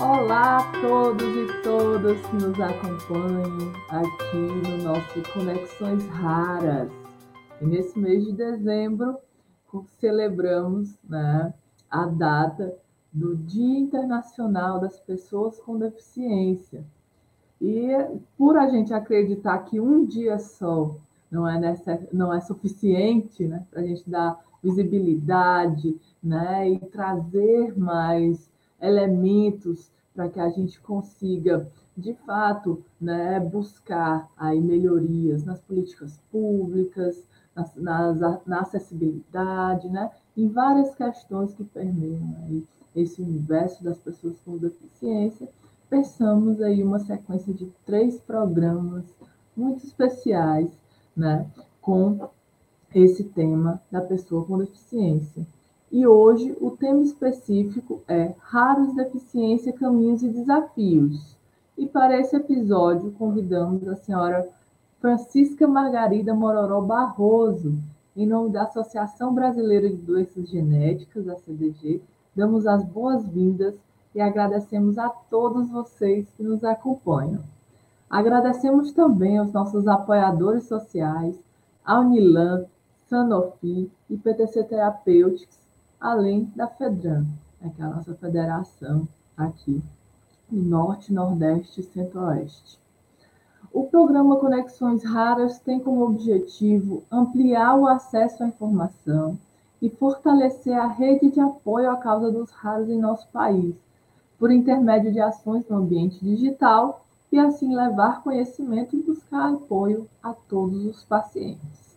Olá a todos e todas que nos acompanham aqui no nosso Conexões Raras. E nesse mês de dezembro celebramos né, a data do Dia Internacional das Pessoas com Deficiência. E por a gente acreditar que um dia só não é, não é suficiente né, para a gente dar visibilidade né, e trazer mais elementos para que a gente consiga, de fato, né, buscar aí melhorias nas políticas públicas, nas, nas, na acessibilidade, né, em várias questões que permeiam aí esse universo das pessoas com deficiência, pensamos aí uma sequência de três programas muito especiais, né, com esse tema da pessoa com deficiência. E hoje o tema específico é Raros Deficiência, Caminhos e Desafios. E para esse episódio convidamos a senhora Francisca Margarida Mororó Barroso, em nome da Associação Brasileira de Doenças Genéticas, a CDG, damos as boas-vindas e agradecemos a todos vocês que nos acompanham. Agradecemos também aos nossos apoiadores sociais, a Unilan, Sanofi e PTC Therapeutics, além da FEDRAN, né, que é a nossa federação aqui no Norte, Nordeste e Centro-Oeste. O programa Conexões Raras tem como objetivo ampliar o acesso à informação e fortalecer a rede de apoio à causa dos raros em nosso país, por intermédio de ações no ambiente digital e assim levar conhecimento e buscar apoio a todos os pacientes.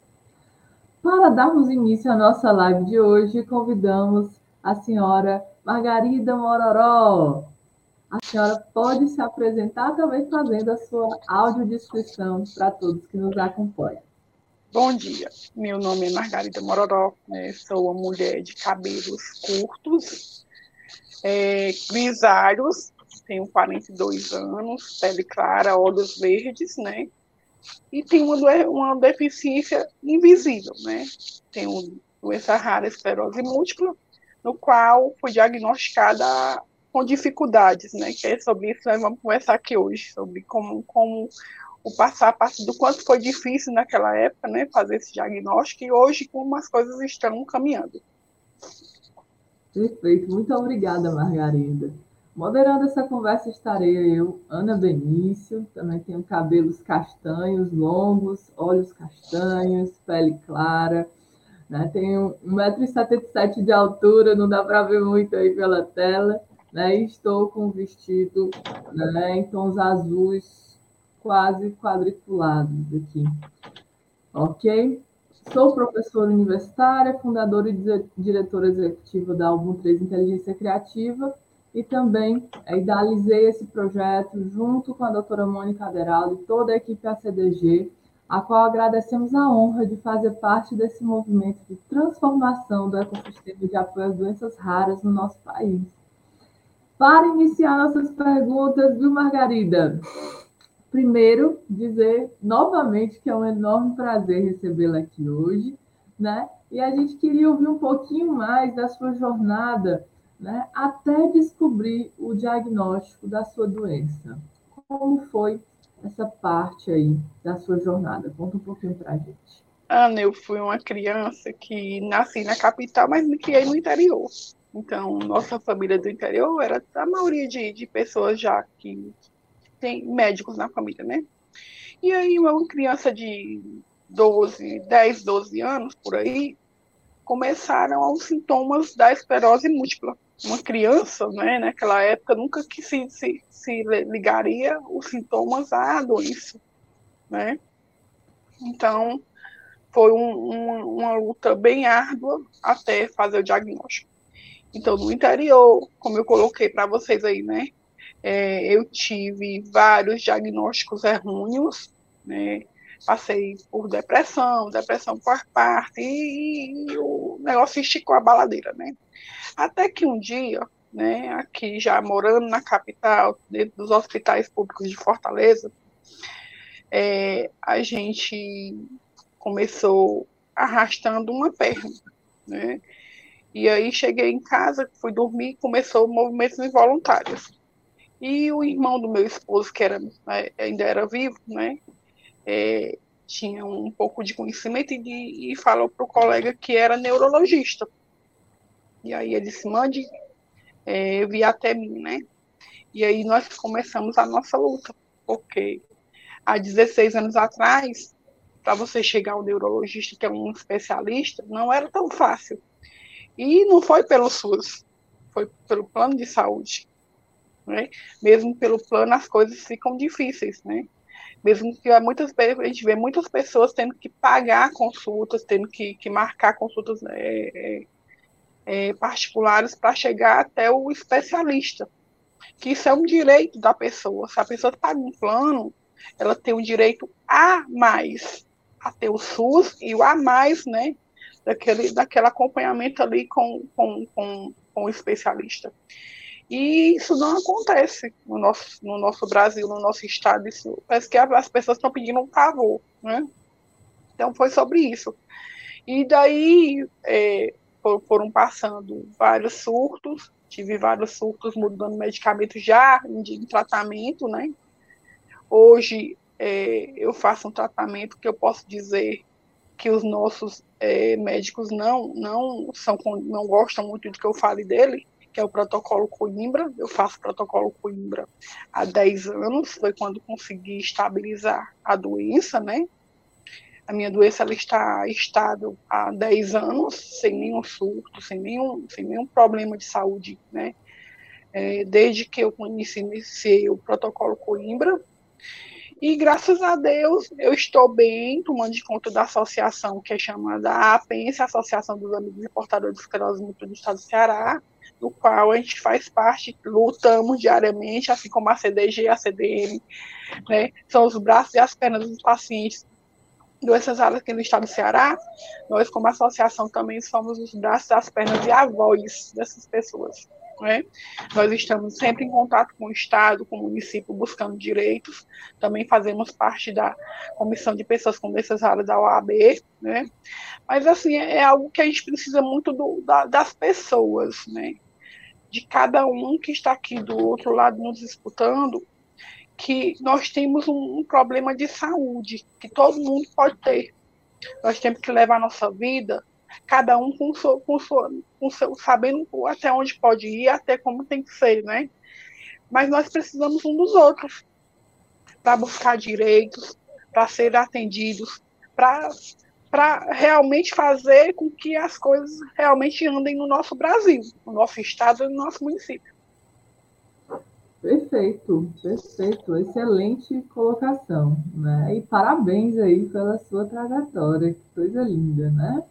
Para darmos início à nossa live de hoje, convidamos a senhora Margarida Mororó. A senhora pode se apresentar também fazendo a sua audiodescrição para todos que nos acompanham. Bom dia, meu nome é Margarida Mororó, né? sou uma mulher de cabelos curtos, é, grisalhos, tenho 42 anos, pele clara, olhos verdes, né? E tem uma, uma deficiência invisível, né? Tem uma doença rara, esclerose múltipla, no qual foi diagnosticada com dificuldades, né? Que é sobre isso nós vamos conversar aqui hoje, sobre como, como o passar a passo do quanto foi difícil naquela época, né? Fazer esse diagnóstico e hoje como as coisas estão caminhando. Perfeito, muito obrigada, Margarida. Moderando essa conversa estarei eu, Ana Benício, também tenho cabelos castanhos, longos, olhos castanhos, pele clara, né? tenho 1,77m de altura, não dá para ver muito aí pela tela, né? e estou com um vestido né, em tons azuis quase quadriculados aqui. Ok? Sou professora universitária, fundadora e diretora executiva da Album 3 Inteligência Criativa, e também é, idealizei esse projeto junto com a doutora Mônica Aderaldo e toda a equipe ACDG, a qual agradecemos a honra de fazer parte desse movimento de transformação do ecossistema de apoio às doenças raras no nosso país. Para iniciar nossas perguntas, viu, Margarida? Primeiro, dizer novamente que é um enorme prazer recebê-la aqui hoje, né? E a gente queria ouvir um pouquinho mais da sua jornada né, até descobrir o diagnóstico da sua doença. Como foi essa parte aí da sua jornada? Conta um pouquinho para a gente. Ana, eu fui uma criança que nasci na capital, mas me criei no interior. Então, nossa família do interior era a maioria de, de pessoas já que tem médicos na família, né? E aí, uma criança de 12, 10, 12 anos, por aí, começaram os sintomas da esclerose múltipla uma criança, né, naquela época, nunca que se, se, se ligaria os sintomas à doença, né? Então, foi um, um, uma luta bem árdua até fazer o diagnóstico. Então, no interior, como eu coloquei para vocês aí, né, é, eu tive vários diagnósticos errôneos, né, passei por depressão, depressão por parte, e, e, o negócio esticou a baladeira, né. Até que um dia, né, aqui já morando na capital, dentro dos hospitais públicos de Fortaleza, é, a gente começou arrastando uma perna, né? E aí cheguei em casa, fui dormir, começou movimentos involuntários. E o irmão do meu esposo, que era, né, ainda era vivo, né, é, tinha um pouco de conhecimento e, de, e falou para o colega que era neurologista. E aí ele disse, mande é, vir até mim, né? E aí nós começamos a nossa luta, porque há 16 anos atrás, para você chegar ao neurologista, que é um especialista, não era tão fácil. E não foi pelo SUS, foi pelo plano de saúde. Né? Mesmo pelo plano, as coisas ficam difíceis, né? Mesmo que muitas a gente vê muitas pessoas tendo que pagar consultas, tendo que, que marcar consultas é, é, é particulares para chegar até o especialista. Que isso é um direito da pessoa. Se a pessoa paga um plano, ela tem um direito a mais, a ter o SUS e o a mais, né? Daquele, daquele acompanhamento ali com, com, com, com o especialista. E isso não acontece no nosso, no nosso Brasil, no nosso estado. Isso, parece que as pessoas estão pedindo um favor, né? Então foi sobre isso. E daí é, foram passando vários surtos, tive vários surtos mudando medicamento já em, tratamento, né? Hoje é, eu faço um tratamento que eu posso dizer que os nossos é, médicos não não são não gostam muito de que eu fale dele, que é o protocolo Coimbra. Eu faço protocolo Coimbra há 10 anos, foi quando consegui estabilizar a doença, né? A minha doença ela está estável há 10 anos, sem nenhum surto, sem nenhum, sem nenhum problema de saúde, né? É, desde que eu iniciei o protocolo Coimbra. E graças a Deus eu estou bem, tomando de conta da associação que é chamada APENS, Associação dos Amigos Importadores de Esclerose Múltipla do Estado do Ceará, do qual a gente faz parte, lutamos diariamente, assim como a CDG e a CDM, né? são os braços e as pernas dos pacientes doenças raras aqui no estado do Ceará, nós como associação também somos os braços, as pernas e a voz dessas pessoas. Né? Nós estamos sempre em contato com o Estado, com o município, buscando direitos. Também fazemos parte da comissão de pessoas com doenças raras da OAB. Né? Mas, assim, é, algo que a gente precisa muito do, da, das pessoas. Né? De cada um que está aqui do outro lado nos escutando, que nós temos um, um problema de saúde, que todo mundo pode ter. Nós temos que levar a nossa vida, cada um com, seu, com, seu, com seu, sabendo até onde pode ir, até como tem que ser, né? Mas nós precisamos um dos outros para buscar direitos, para ser atendidos, para para realmente fazer com que as coisas realmente andem no nosso Brasil, no nosso estado e no nosso município. Perfeito, perfeito, excelente colocação, né? E parabéns aí pela sua trajetória, que coisa linda, né?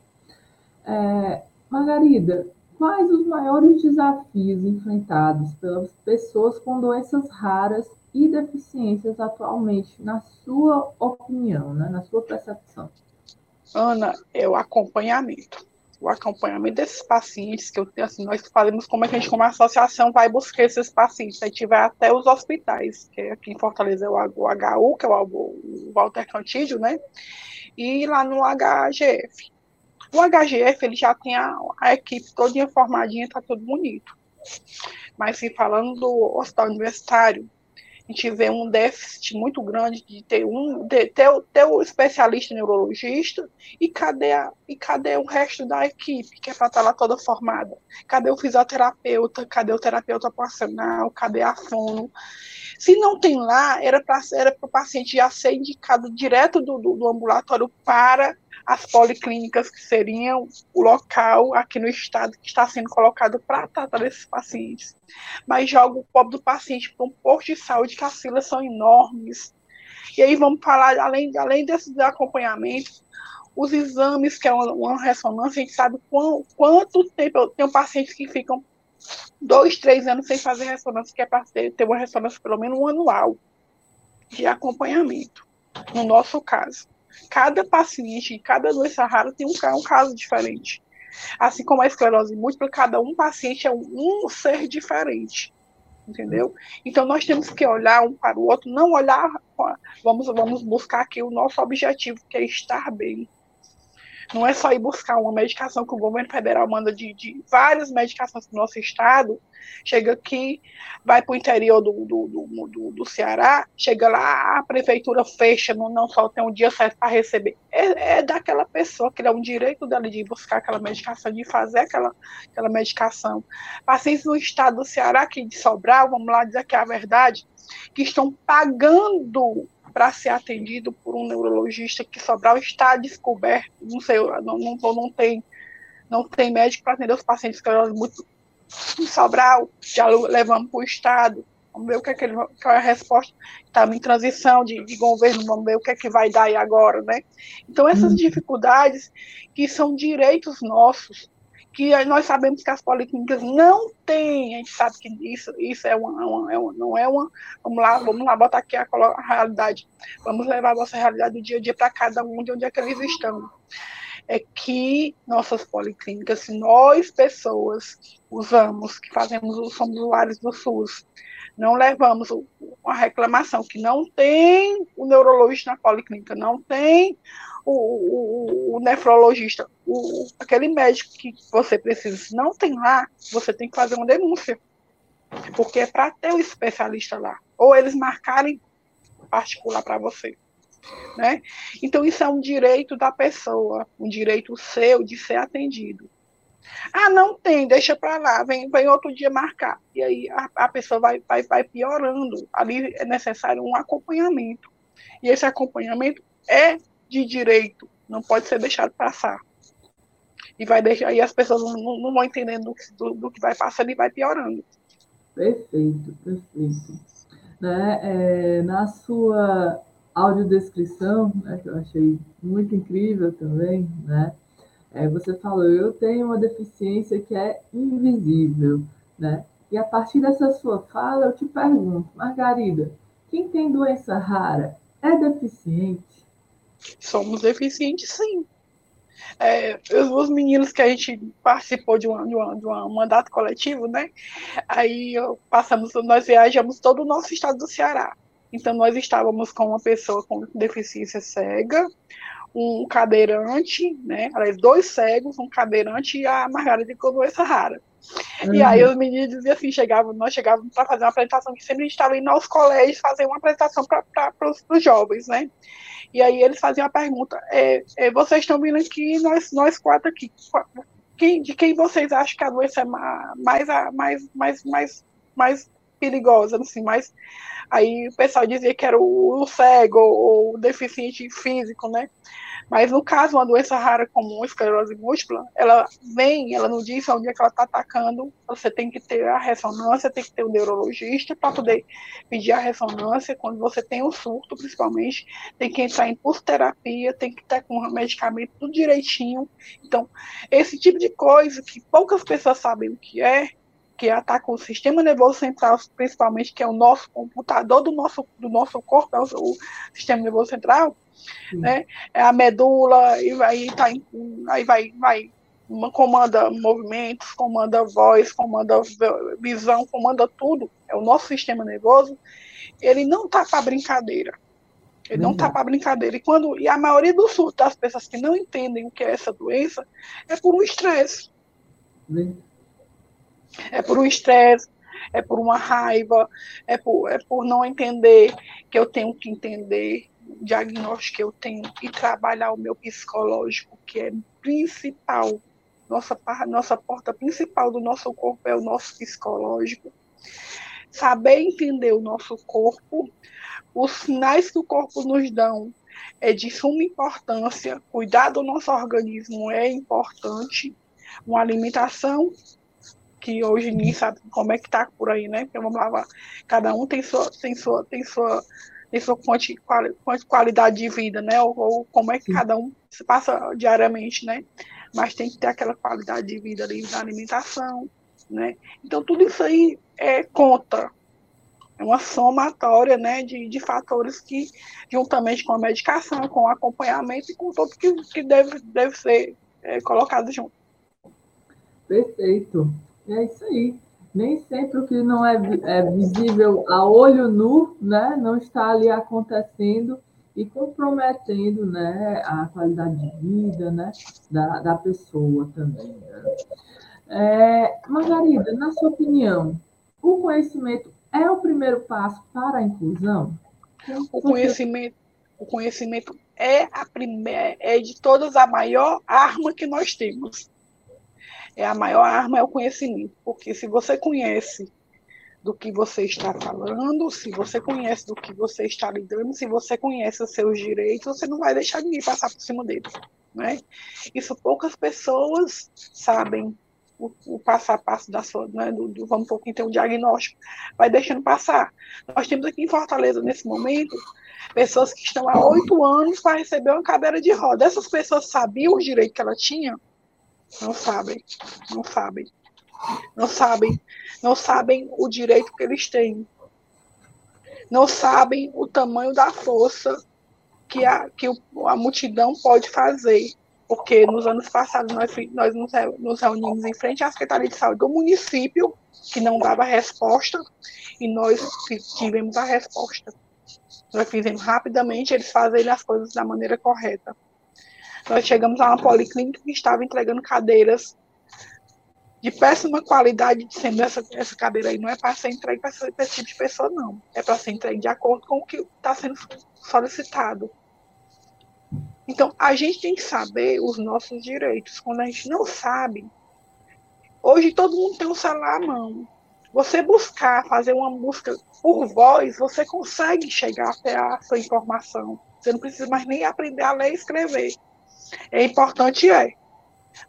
É, Margarida, quais os maiores desafios enfrentados pelas pessoas com doenças raras e deficiências atualmente, na sua opinião, né? na sua percepção? Ana, é o acompanhamento. O acompanhamento desses pacientes, que eu, assim, nós fazemos como é que a gente, como associação, vai buscar esses pacientes. A gente vai até os hospitais, que é aqui em Fortaleza é o, HU, que é o, Walter Cantídio, né? E lá no HGF. O HGF, ele já tem a, a equipe toda formadinha, tá tudo bonito. Mas, se falando do hospital universitário, a gente vê um déficit muito grande de ter um de, ter, ter o especialista neurologista e cadê a, e cadê o resto da equipe que é para estar tá lá toda formada? Cadê o fisioterapeuta? Cadê o terapeuta ocupacional? Cadê a fono? Se não tem lá, era para era o paciente já ser indicado direto do, do, do ambulatório para as policlínicas, que seriam o local aqui no estado que está sendo colocado para tratar desses pacientes. Mas joga o pobre do paciente para um posto de saúde que as filas são enormes. E aí vamos falar, além, além desses acompanhamentos, os exames, que é uma, uma ressonância, a gente sabe quão, quanto tempo. Tem pacientes que ficam dois, três anos sem fazer ressonância, que é para ter, ter uma ressonância pelo menos um anual de acompanhamento, no nosso caso. Cada paciente, cada doença rara tem um, um caso diferente. Assim como a esclerose múltipla, cada um paciente é um, um ser diferente entendeu? Então nós temos que olhar um para o outro, não olhar, vamos, vamos buscar aqui o nosso objetivo, que é estar bem. Não é só ir buscar uma medicação que o governo federal manda de, de várias medicações para o nosso estado, chega aqui, vai para o interior do, do, do, do, do Ceará, chega lá, a prefeitura fecha, não, não só tem um dia certo para receber. É, é, daquela pessoa, que é um direito dela de buscar aquela medicação, de fazer aquela, aquela medicação. Pacientes no estado do Ceará, que de Sobral, vamos lá dizer que é a verdade, que estão pagando para ser atendido por um neurologista que Sobral está descoberto, não sei, não, não, não tem não tem médico para atender os pacientes que muito em Sobral, já levamos para o Estado, vamos ver o que é, que ele, qual é a resposta, estamos em transição de, de, governo, vamos ver o que é que vai dar aí agora, né? Então essas uhum. dificuldades que são direitos nossos, que nós sabemos que as policlínicas não têm, a gente sabe que isso, isso é uma, uma, é uma, não é uma, vamos lá, vamos lá, botar aqui a, a realidade, vamos levar a nossa realidade do dia a dia para cada um de onde é que eles estão. É que nossas policlínicas, nós pessoas usamos, que fazemos, somos usuários do SUS, não levamos uma reclamação que não tem o neurologista na policlínica, não tem o, o, o nefrologista, o, aquele médico que você precisa, se não tem lá, você tem que fazer uma denúncia. Porque é para ter o especialista lá. Ou eles marcarem particular para você. Né? Então, isso é um direito da pessoa, um direito seu de ser atendido. Ah, não tem, deixa para lá, vem, vem outro dia marcar. E aí a, a pessoa vai, vai, vai piorando. Ali é necessário um acompanhamento. E esse acompanhamento é de direito, não pode ser deixado passar. E vai deixar, e as pessoas não, não vão entendendo do, do, do, que vai passando e vai piorando. Perfeito, perfeito. Né, é, na sua audiodescrição, né, que eu achei muito incrível também, né? É, você falou, eu tenho uma deficiência que é invisível, né? E a partir dessa sua fala, eu te pergunto, Margarida, quem tem doença rara é deficiente? Somos deficientes, sim. É, os, meninos que a gente participou de, uma, de, uma, de um mandato coletivo, né? Aí passamos, nós viajamos todo o nosso estado do Ceará. Então nós estávamos com uma pessoa com deficiência cega, um cadeirante, né? Dois cegos, um cadeirante e a Margarida com doença rara. Uhum. E aí os meninos diziam assim, chegavam, nós chegávamos para fazer uma apresentação, que sempre a gente estava indo aos colégios fazer uma apresentação para os jovens, né? E aí eles faziam a pergunta, é, é, vocês estão vindo aqui, nós, nós quatro aqui, quem, de quem vocês acham que a doença é mais, mais, mais, mais, mais perigosa, assim, mais... Aí o pessoal dizia que era o, cego ou o deficiente físico, né? Mas no caso, uma doença rara como a esclerose múltipla, ela vem, ela não diz onde é que ela está atacando, você tem que ter a ressonância, tem que ter o neurologista para poder pedir a ressonância, quando você tem um surto, principalmente, tem que entrar em pulsoterapia, tem que estar com o medicamento tudo direitinho. Então, esse tipo de coisa que poucas pessoas sabem o que é, que ataca o sistema nervoso central, principalmente, que é o nosso computador do nosso, do nosso corpo, é o, o sistema nervoso central, né? É a medula, e aí, tá aí vai, vai comanda movimentos, comanda voz, comanda visão, comanda tudo. É o nosso sistema nervoso. Ele não tá para brincadeira. Ele não tá para brincadeira. E, quando, e a maioria dos surtos das pessoas que não entendem o que é essa doença é por um estresse. É por um estresse, é por uma raiva, é por, é por não entender que eu tenho que entender, diagnóstico que eu tenho e trabalhar o meu psicológico, que é principal. Nossa, nossa porta principal do nosso corpo é o nosso psicológico. Saber entender o nosso corpo, os sinais que o corpo nos dão é de suma importância. Cuidar do nosso organismo é importante. Uma alimentação que hoje ninguém sabe como é que tá por aí, né? Porque vamos lá, cada um tem sua, tem sua, tem sua em sua quanti, quali, qualidade de vida, né? Ou, ou, como é que cada um se passa diariamente, né? Mas tem que ter aquela qualidade de vida ali da alimentação, né? Então tudo isso aí é conta. É uma somatória, né, de, de fatores que, juntamente com a medicação, com o acompanhamento e com tudo que, que deve, deve ser é, colocado junto. Perfeito. É isso aí nem sempre o que não é, é, visível a olho nu, né, não está ali acontecendo e comprometendo né, a qualidade de vida né, da, da pessoa também. Né? É, Margarida, na sua opinião, o conhecimento é o primeiro passo para a inclusão? O conhecimento, o conhecimento é a primeira, é de todas a maior arma que nós temos. É a maior arma é o conhecimento, porque se você conhece do que você está falando, se você conhece do que você está lidando, se você conhece os seus direitos, você não vai deixar ninguém passar por cima deles. Né? Isso poucas pessoas sabem o, o passo a passo da sua, né, do, do, vamos pouquinho ter um diagnóstico, vai deixando passar. Nós temos aqui em Fortaleza, nesse momento, pessoas que estão há oito anos para receber uma cadeira de roda. Essas pessoas sabiam os direitos que ela tinha? Não sabem, não sabem. Não sabem, não sabem o direito que eles têm. Não sabem o tamanho da força que a, que a multidão pode fazer. Porque nos anos passados nós, nós nos reunimos em frente à Secretaria de Saúde do município, que não dava resposta, e nós tivemos a resposta. Nós fizemos rapidamente eles fazerem as coisas da maneira correta. Nós chegamos a uma policlínica que estava entregando cadeiras de péssima qualidade, dizendo essa, essa cadeira aí não é para ser entregue para esse, esse tipo de pessoa, não. É para ser entregue de acordo com o que está sendo solicitado. Então, a gente tem que saber os nossos direitos. Quando a gente não sabe, hoje todo mundo tem um celular à mão. Você buscar, fazer uma busca por voz, você consegue chegar até a sua informação. Você não precisa mais nem aprender a ler e escrever. É importante, é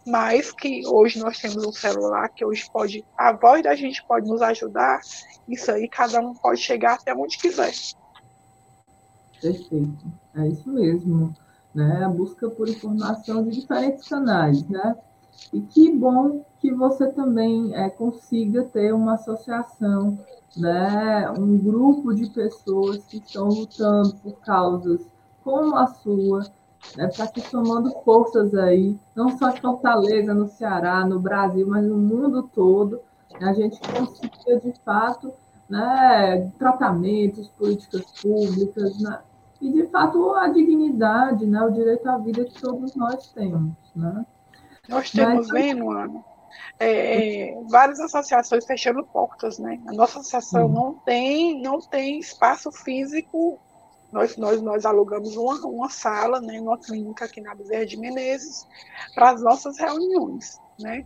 mas que hoje nós temos um celular que hoje pode, a voz da gente pode nos ajudar, isso aí cada um pode chegar até onde quiser. Perfeito, é isso mesmo, né? A busca por informação de diferentes canais, né? E que bom que você também é, consiga ter uma associação, né? Um grupo de pessoas que estão lutando por causas como a sua, né, está se somando forças aí, não só em Fortaleza, no Ceará, no Brasil, mas no mundo todo. A gente consiga, de fato, né, tratamentos, políticas públicas, né, e, de fato, a dignidade, né, o direito à vida que todos nós temos. Né? Nós temos, mas, vendo, Ana, é, é, várias associações fechando portas, né? A nossa associação hum. não tem, não tem espaço físico nós, nós, nós alugamos uma, uma sala, né, numa clínica aqui na Bezerra de Menezes, para as nossas reuniões, né?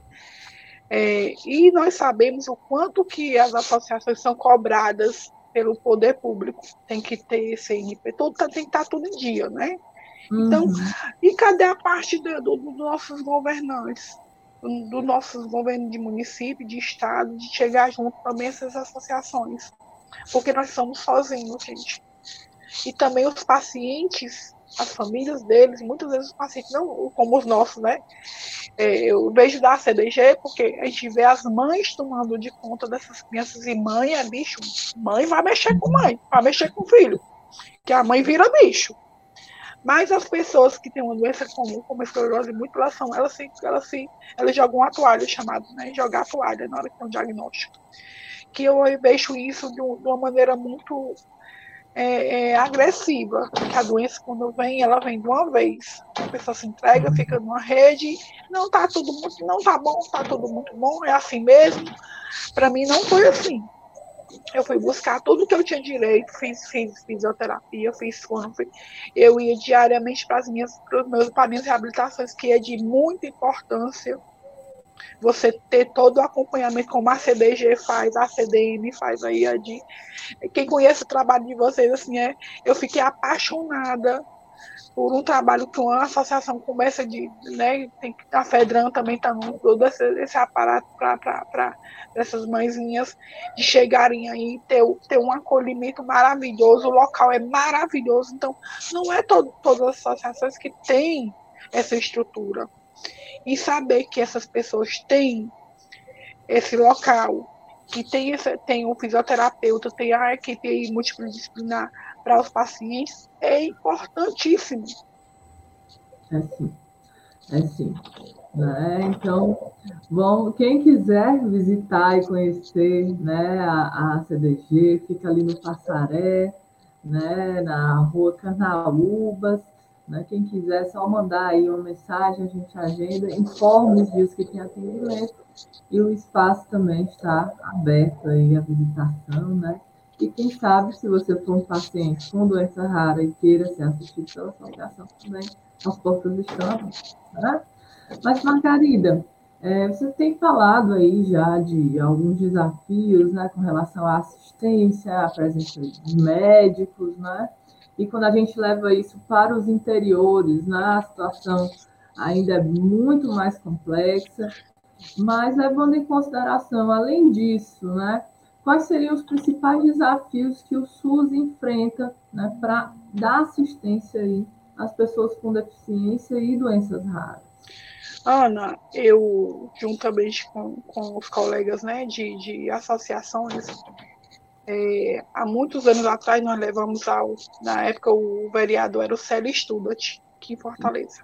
É, e nós sabemos o quanto que as associações são cobradas pelo poder público. Tem que ter CNP, tudo, tem que estar tudo em dia, né? Então, uhum. e cadê a parte dos do, do nossos governantes? Dos do nossos governos de município, de estado, de chegar junto também essas associações. Porque nós somos sozinhos, gente e também os pacientes, as famílias deles, muitas vezes os pacientes, não como os nossos, né? É, eu vejo da CDG, porque a gente vê as mães tomando de conta dessas crianças e mãe é bicho. Mãe vai mexer com mãe, vai mexer com filho, que a mãe vira bicho. Mas as pessoas que têm uma doença comum, como a esclerose múltipla, elas, se, elas, se, elas jogam a toalha, chamado né, jogar a toalha na hora que tem um diagnóstico. Que eu vejo isso de uma maneira muito é, é, agressiva, que a doença, quando vem, ela vem de uma vez. A pessoa se entrega, fica numa rede, não tá tudo muito, não tá bom, tá tudo muito bom, é assim mesmo. Para mim não foi assim. Eu fui buscar tudo que eu tinha direito, fiz, fiz fisioterapia, fiz fono, eu ia diariamente para as minhas, para minhas reabilitações, que é de muita importância você ter todo o acompanhamento como a CDG faz, a CDM faz a de... Quem conhece o trabalho de vocês, assim, é, eu fiquei apaixonada por um trabalho que uma associação começa de, né, tem que a Fedran também está no todo esse, esse aparato para essas mãezinhas de chegarem aí ter, ter um acolhimento maravilhoso, o local é maravilhoso, então não é todo, todas as associações que têm essa estrutura e saber que essas pessoas têm esse local, que tem, esse, tem um fisioterapeuta, tem a equipe multidisciplinar para os pacientes, é importantíssimo. É sim, é sim. Né? Então, bom, quem quiser visitar e conhecer né, a, a CDG, fica ali no Passaré, né, na rua Carnaúbas. Né? Quem quiser, só mandar aí uma mensagem, a gente agenda, informa os dias que tem atendimento e o espaço também está aberto aí à visitação, né? E quem sabe, se você for um paciente com doença rara e queira ser assistido pela associação também, as portas estão abertas, né? Mas, Margarida, é, você tem falado aí já de alguns desafios, né, com relação à assistência, à presença de médicos, né? E quando a gente leva isso para os interiores, né, a situação ainda é muito mais complexa. Mas levando em consideração, além disso, né, quais seriam os principais desafios que o SUS enfrenta né, para dar assistência aí às pessoas com deficiência e doenças raras? Ana, eu, juntamente com, com os colegas né, de, de associações, é, há muitos anos atrás nós levamos ao, na época o vereador era o Célio Studat, aqui em Fortaleza.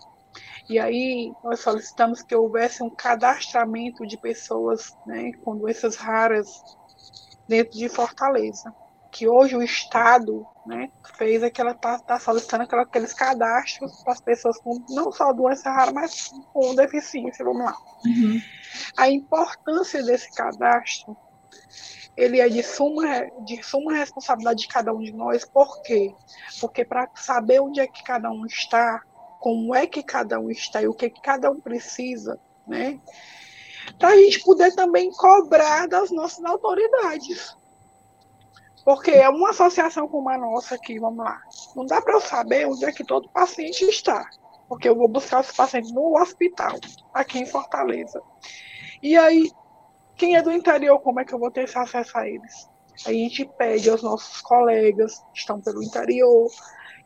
E aí nós solicitamos que houvesse um cadastramento de pessoas né, com doenças raras dentro de Fortaleza. Que hoje o Estado né, fez aquela está tá solicitando aquela, aqueles cadastros para as pessoas com não só doença rara, mas com deficiência, vamos lá. Uhum. A importância desse cadastro ele é de suma, de suma responsabilidade de cada um de nós, por quê? Porque para saber onde é que cada um está, como é que cada um está e o que, que cada um precisa, né? Para a gente poder também cobrar das nossas autoridades. Porque é uma associação como a nossa aqui, vamos lá. Não dá para eu saber onde é que todo paciente está. Porque eu vou buscar os pacientes no hospital, aqui em Fortaleza. E aí, quem é do interior, como é que eu vou ter esse acesso a eles? A gente pede aos nossos colegas que estão pelo interior,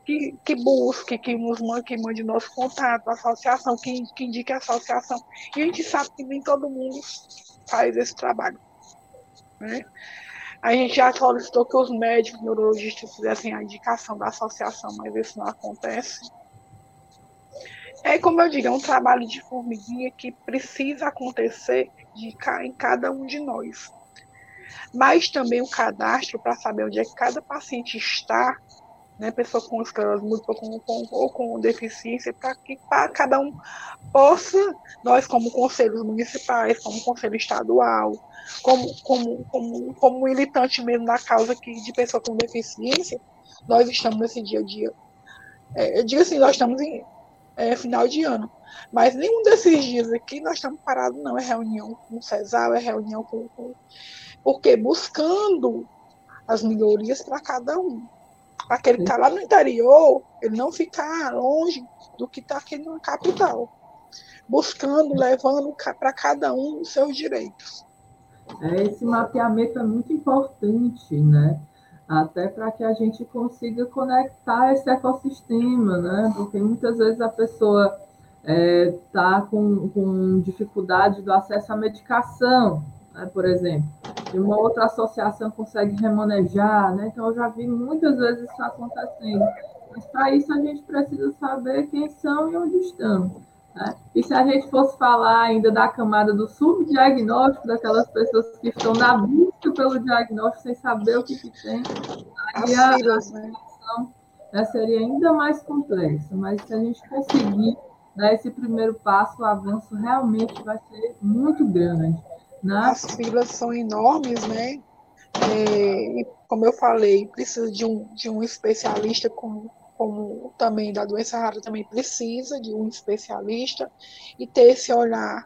que, que busque, que nos mande, que mande nosso contato, associação, que, que indique a associação. E a gente sabe que nem todo mundo faz esse trabalho. Né? A gente já solicitou que os médicos neurologistas fizessem a indicação da associação, mas isso não acontece. É como eu digo, é um trabalho de formiguinha que precisa acontecer de, em cada um de nós. Mas também o cadastro para saber onde é que cada paciente está né, pessoa com esclerose múltipla com, com, ou com deficiência, para que pra cada um possa, nós como conselhos municipais, como conselho estadual, como, como, como, como militante mesmo da causa aqui de pessoa com deficiência, nós estamos nesse dia a dia. É, eu digo assim, nós estamos em é, final de ano, mas nenhum desses dias aqui nós estamos parados, não. É reunião com o CESAL, é reunião com. com porque buscando as melhorias para cada um aquele que está lá no interior, ele não ficar longe do que está aqui na capital, buscando, levando para cada um os seus direitos. É, esse mapeamento é muito importante, né? Até para que a gente consiga conectar esse ecossistema, né? Porque muitas vezes a pessoa está é, tá com, com dificuldade do acesso à medicação, né, por exemplo, e uma outra associação consegue remanejar, né? Então eu já vi muitas vezes isso acontecendo. Mas para isso a gente precisa saber quem são e onde estão. Né? E se a gente fosse falar ainda da camada do subdiagnóstico, daquelas pessoas que estão na busca pelo diagnóstico sem saber o que, que tem, aí a, a situação né, seria ainda mais complexa. Mas se a gente conseguir dar esse primeiro passo, o avanço realmente vai ser muito grande. Né? As filas são enormes, né? É, e, como eu falei, precisa de um, de um especialista, como, como também da doença rara também precisa de um especialista, e ter esse olhar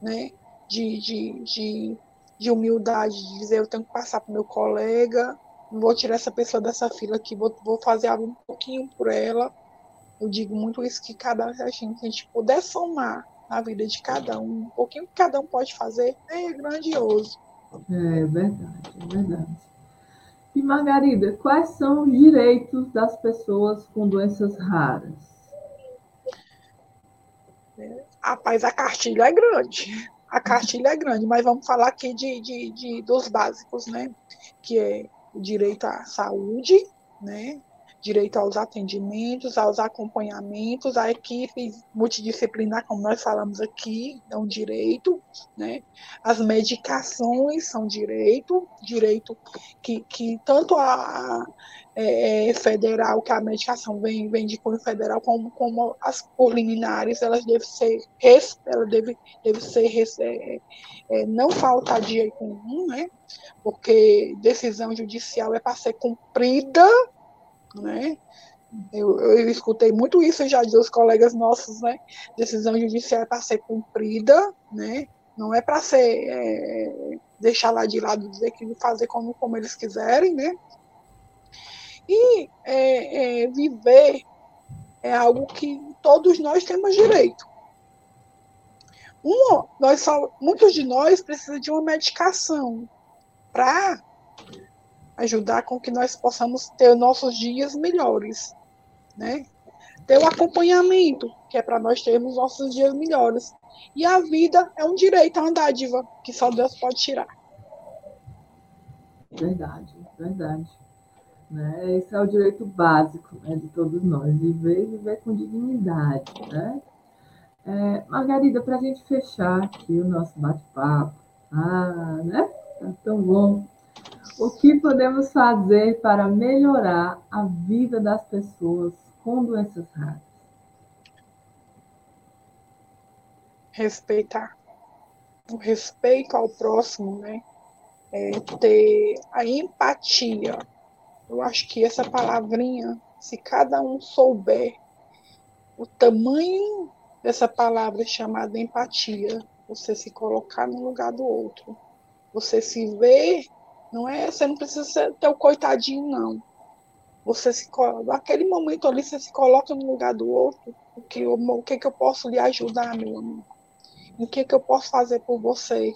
né, de, de, de, de humildade, de dizer eu tenho que passar para o meu colega, vou tirar essa pessoa dessa fila aqui, vou, vou fazer algo um pouquinho por ela. Eu digo muito isso que cada vez que a gente puder somar na vida de cada um, um pouquinho que cada um pode fazer, é grandioso. É verdade, é verdade. E Margarida, quais são os direitos das pessoas com doenças raras? Rapaz, a cartilha é grande. A cartilha é grande, mas vamos falar aqui de, de, de dos básicos, né? Que é o direito à saúde, né? Direito aos atendimentos, aos acompanhamentos, a equipe multidisciplinar, como nós falamos aqui, é um direito, né? As medicações são direito, direito que, que tanto a, é, é, federal, que a medicação vem, vem de cunho federal, como, como as preliminares, elas devem ser, ela deve, deve ser é, é, não faltar jeito nenhum, né? Porque decisão judicial é para ser cumprida, né? Eu, eu, escutei muito isso já de os colegas nossos, né? Decisão judicial é para ser cumprida, né? Não é para ser é, deixar lá de lado dizer que fazer como, como eles quiserem, né? E é, é, viver é algo que todos nós temos direito. Um, nós só, muitos de nós precisam de uma medicação para ajudar com que nós possamos ter nossos dias melhores, né? Ter o acompanhamento, que é para nós termos nossos dias melhores. E a vida é um direito, é uma dádiva que só Deus pode tirar. Verdade, verdade. Né? Esse é o direito básico né, de todos nós, viver e viver com dignidade. Né? É, Margarida, para a gente fechar aqui o nosso bate-papo, ah, né? Tá tão bom. O que podemos fazer para melhorar a vida das pessoas com doenças raras? Respeitar. O respeito ao próximo, né? É ter a empatia eu acho que essa palavrinha, se cada um souber o tamanho dessa palavra chamada empatia, você se colocar no lugar do outro, você se ver, não é, você não precisa ser teu coitadinho não. Você se naquele momento ali você se coloca no lugar do outro, o que o que que eu posso lhe ajudar, meu amigo? O que que eu posso fazer por você,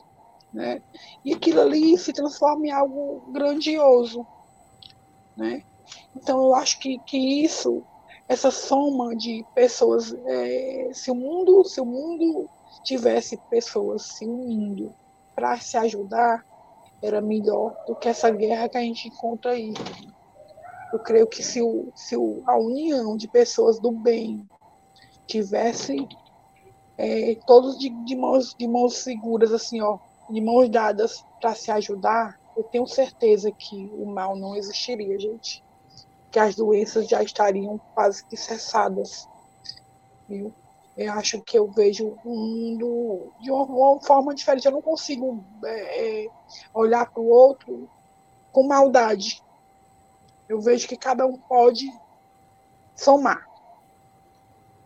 né? E aquilo ali se transforma em algo grandioso, né? Então, eu acho que, que isso, essa soma de pessoas, é, se o mundo, se o mundo tivesse pessoas se unindo para se ajudar, era melhor do que essa guerra que a gente encontra aí. Eu creio que se, o, se o, a união de pessoas do bem tivesse é, todos de, de, mãos, de mãos seguras, assim, ó, de mãos dadas para se ajudar, eu tenho certeza que o mal não existiria, gente. Que as doenças já estariam quase que cessadas. Viu? Eu acho que eu vejo o mundo de uma, forma diferente. Eu não consigo é, é olhar para o outro com maldade. Eu vejo que cada um pode somar.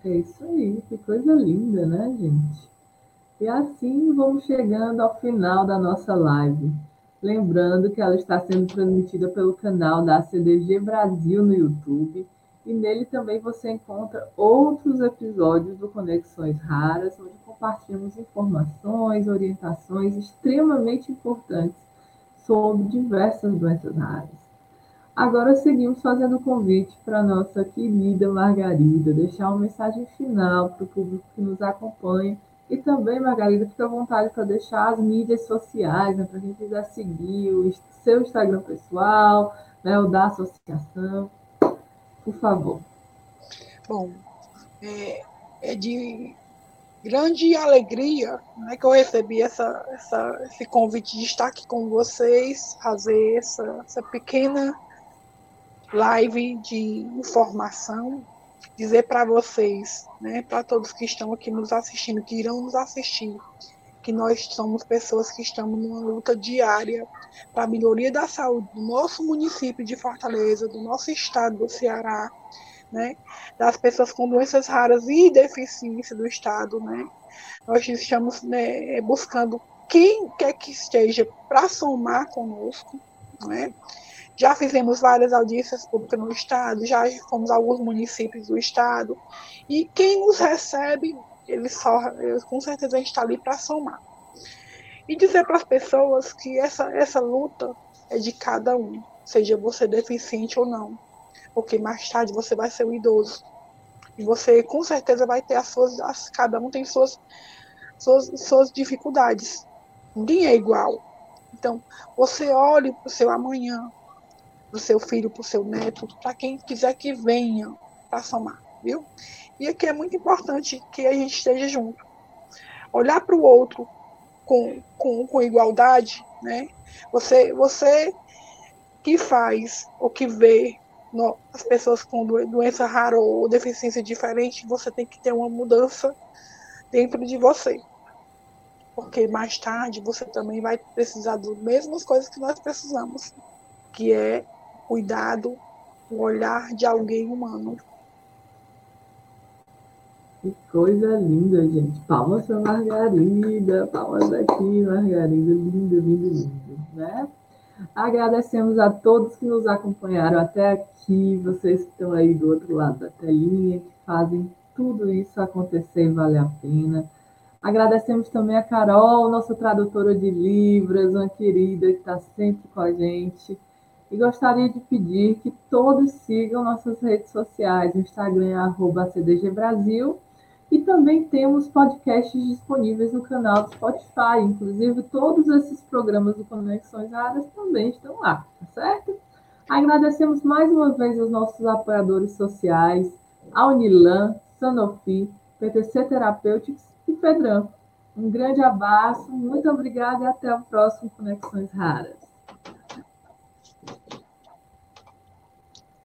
É isso aí, que coisa linda, né, gente? E assim vamos chegando ao final da nossa live. Lembrando que ela está sendo transmitida pelo canal da CDG Brasil no YouTube e nele também você encontra outros episódios do Conexões Raras, onde compartilhamos informações, orientações extremamente importantes sobre diversas doenças raras. Agora seguimos fazendo convite para a nossa querida Margarida deixar uma mensagem final para o público que nos acompanha e também, Margarida, fica à vontade para deixar as mídias sociais, né, para quem quiser seguir o seu Instagram pessoal, né, o da associação. Por favor. Bom, é, é de grande alegria né, que eu recebi essa, essa, esse convite de estar aqui com vocês, fazer essa, essa pequena live de informação dizer para vocês, né, para todos que estão aqui nos assistindo, que irão nos assistir, que nós somos pessoas que estamos numa luta diária para a melhoria da saúde do nosso município de Fortaleza, do nosso estado do Ceará, né, das pessoas com doenças raras e deficiência do estado, né. Nós estamos né, buscando quem quer que esteja para somar conosco, né, já fizemos várias audiências públicas no Estado, já fomos a alguns municípios do Estado, e quem nos recebe, ele só, com certeza a gente está ali para somar. E dizer para as pessoas que essa, essa luta é de cada um, seja você deficiente ou não, porque mais tarde você vai ser um idoso. E você com certeza vai ter as suas, as, cada um tem suas, suas, suas dificuldades. Ninguém é igual. Então, você olhe para o seu amanhã, para o seu filho, para o seu neto, para quem quiser que venha para somar, viu? E aqui é muito importante que a gente esteja junto. Olhar para o outro com, com, com igualdade, né? Você, você que faz ou que vê no, as pessoas com doença rara ou deficiência diferente, você tem que ter uma mudança dentro de você. Porque mais tarde você também vai precisar das mesmas coisas que nós precisamos, que é cuidado, o olhar de alguém humano. Que coisa linda, gente. Palmas para Margarida, palmas aqui, Margarida, lindo, lindo, lindo, né? Agradecemos a todos que nos acompanharam até aqui, vocês que estão aí do outro lado da telinha, que fazem tudo isso acontecer e valer a pena. Agradecemos também a Carol, nossa tradutora de Libras, uma querida que está sempre com a gente. E gostaria de pedir que todos sigam nossas redes sociais, Instagram é arroba CDG Brasil, e também temos podcasts disponíveis no canal do Spotify. Inclusive, todos esses programas do Conexões Raras também estão lá, tá certo? Agradecemos mais uma vez aos nossos apoiadores sociais, a Unilan, Sanofi, PTC Therapeutics e Pedrão. Um grande abraço, muito obrigada e até o próximo Conexões Raras.